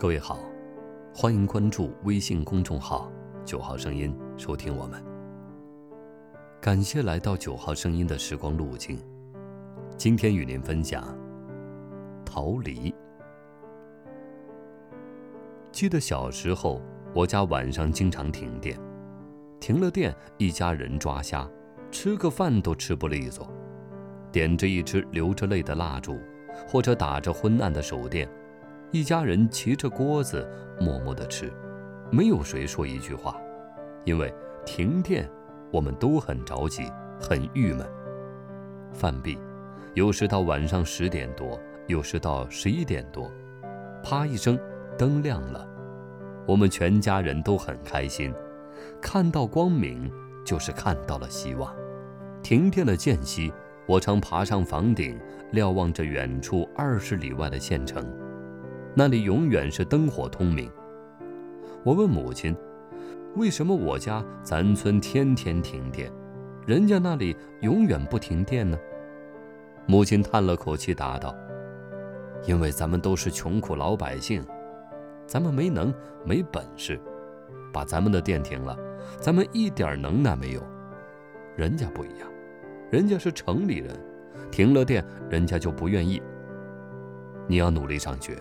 各位好，欢迎关注微信公众号“九号声音”，收听我们。感谢来到九号声音的时光路径，今天与您分享逃离。记得小时候，我家晚上经常停电，停了电，一家人抓瞎，吃个饭都吃不利索，点着一支流着泪的蜡烛，或者打着昏暗的手电。一家人骑着锅子，默默地吃，没有谁说一句话，因为停电，我们都很着急，很郁闷。饭毕，有时到晚上十点多，有时到十一点多，啪一声，灯亮了，我们全家人都很开心，看到光明就是看到了希望。停电的间隙，我常爬上房顶，瞭望着远处二十里外的县城。那里永远是灯火通明。我问母亲：“为什么我家咱村天天停电，人家那里永远不停电呢？”母亲叹了口气，答道：“因为咱们都是穷苦老百姓，咱们没能没本事，把咱们的电停了，咱们一点能耐没有。人家不一样，人家是城里人，停了电，人家就不愿意。你要努力上学。”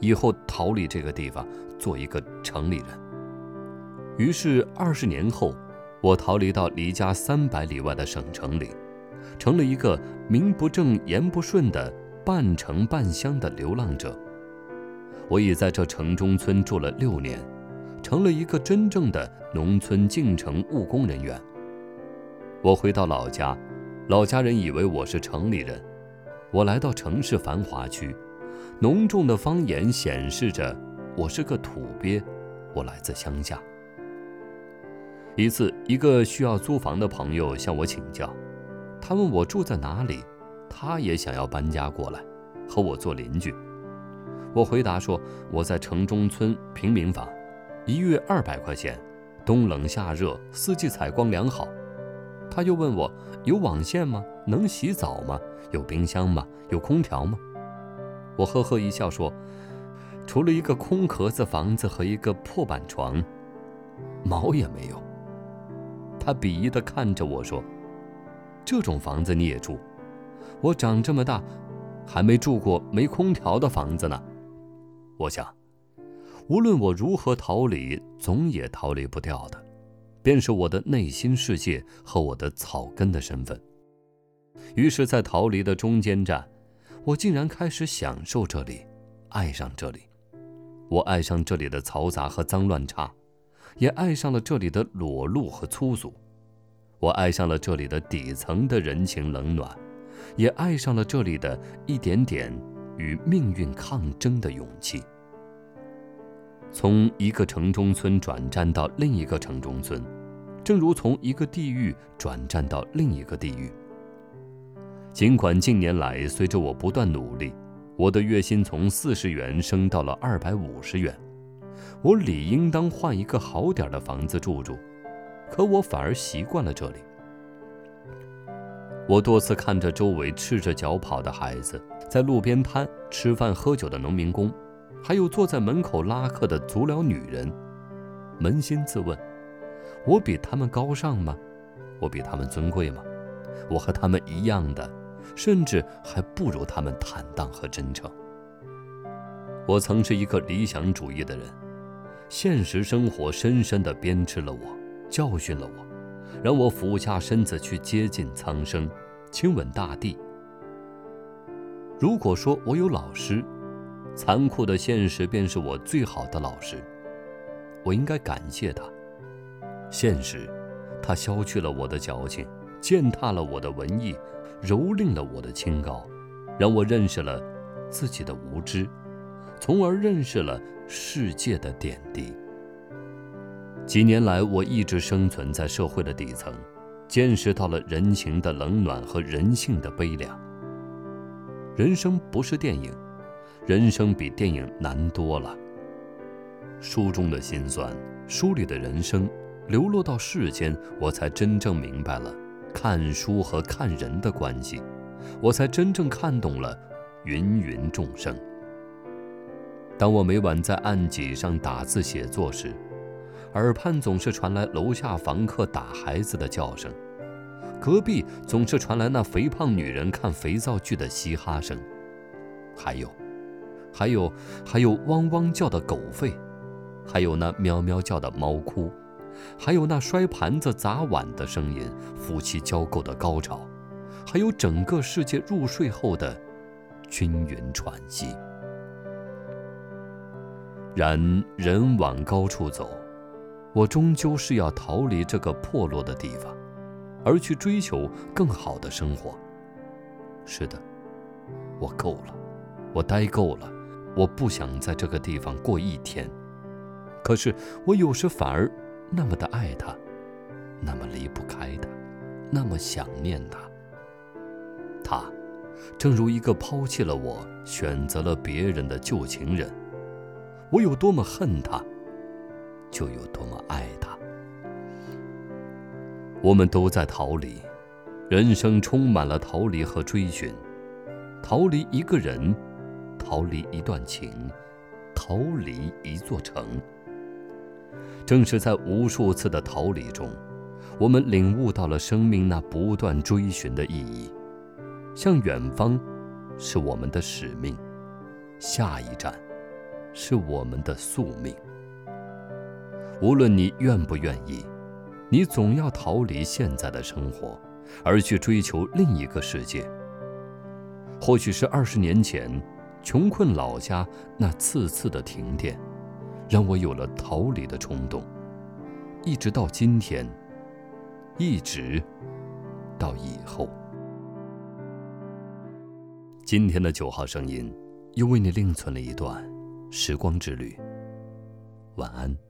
以后逃离这个地方，做一个城里人。于是二十年后，我逃离到离家三百里外的省城里，成了一个名不正言不顺的半城半乡的流浪者。我已在这城中村住了六年，成了一个真正的农村进城务工人员。我回到老家，老家人以为我是城里人。我来到城市繁华区。浓重的方言显示着我是个土鳖，我来自乡下。一次，一个需要租房的朋友向我请教，他问我住在哪里，他也想要搬家过来，和我做邻居。我回答说我在城中村平民房，一月二百块钱，冬冷夏热，四季采光良好。他又问我有网线吗？能洗澡吗？有冰箱吗？有空调吗？我呵呵一笑说：“除了一个空壳子房子和一个破板床，毛也没有。”他鄙夷地看着我说：“这种房子你也住？我长这么大，还没住过没空调的房子呢。”我想，无论我如何逃离，总也逃离不掉的，便是我的内心世界和我的草根的身份。于是，在逃离的中间站。我竟然开始享受这里，爱上这里。我爱上这里的嘈杂和脏乱差，也爱上了这里的裸露和粗俗。我爱上了这里的底层的人情冷暖，也爱上了这里的一点点与命运抗争的勇气。从一个城中村转战到另一个城中村，正如从一个地狱转战到另一个地狱。尽管近年来随着我不断努力，我的月薪从四十元升到了二百五十元，我理应当换一个好点的房子住住，可我反而习惯了这里。我多次看着周围赤着脚跑的孩子，在路边摊吃饭喝酒的农民工，还有坐在门口拉客的足疗女人，扪心自问：我比他们高尚吗？我比他们尊贵吗？我和他们一样的。甚至还不如他们坦荡和真诚。我曾是一个理想主义的人，现实生活深深地鞭笞了我，教训了我，让我俯下身子去接近苍生，亲吻大地。如果说我有老师，残酷的现实便是我最好的老师，我应该感谢他。现实，他消去了我的矫情，践踏了我的文艺。蹂躏了我的清高，让我认识了自己的无知，从而认识了世界的点滴。几年来，我一直生存在社会的底层，见识到了人情的冷暖和人性的悲凉。人生不是电影，人生比电影难多了。书中的辛酸，书里的人生，流落到世间，我才真正明白了。看书和看人的关系，我才真正看懂了芸芸众生。当我每晚在案几上打字写作时，耳畔总是传来楼下房客打孩子的叫声，隔壁总是传来那肥胖女人看肥皂剧的嘻哈声，还有，还有，还有汪汪叫的狗吠，还有那喵喵叫的猫哭，还有那摔盘子砸碗的声音，夫妻交媾的高潮，还有整个世界入睡后的均匀喘息。然人往高处走。我终究是要逃离这个破落的地方，而去追求更好的生活。是的，我够了，我待够了，我不想在这个地方过一天。可是我有时反而那么的爱他，那么离不开他，那么想念他。他，正如一个抛弃了我、选择了别人的旧情人。我有多么恨他！就有多么爱他。我们都在逃离，人生充满了逃离和追寻，逃离一个人，逃离一段情，逃离一座城。正是在无数次的逃离中，我们领悟到了生命那不断追寻的意义。向远方，是我们的使命；下一站，是我们的宿命。无论你愿不愿意，你总要逃离现在的生活，而去追求另一个世界。或许是二十年前，穷困老家那次次的停电，让我有了逃离的冲动，一直到今天，一直到以后。今天的九号声音，又为你另存了一段时光之旅。晚安。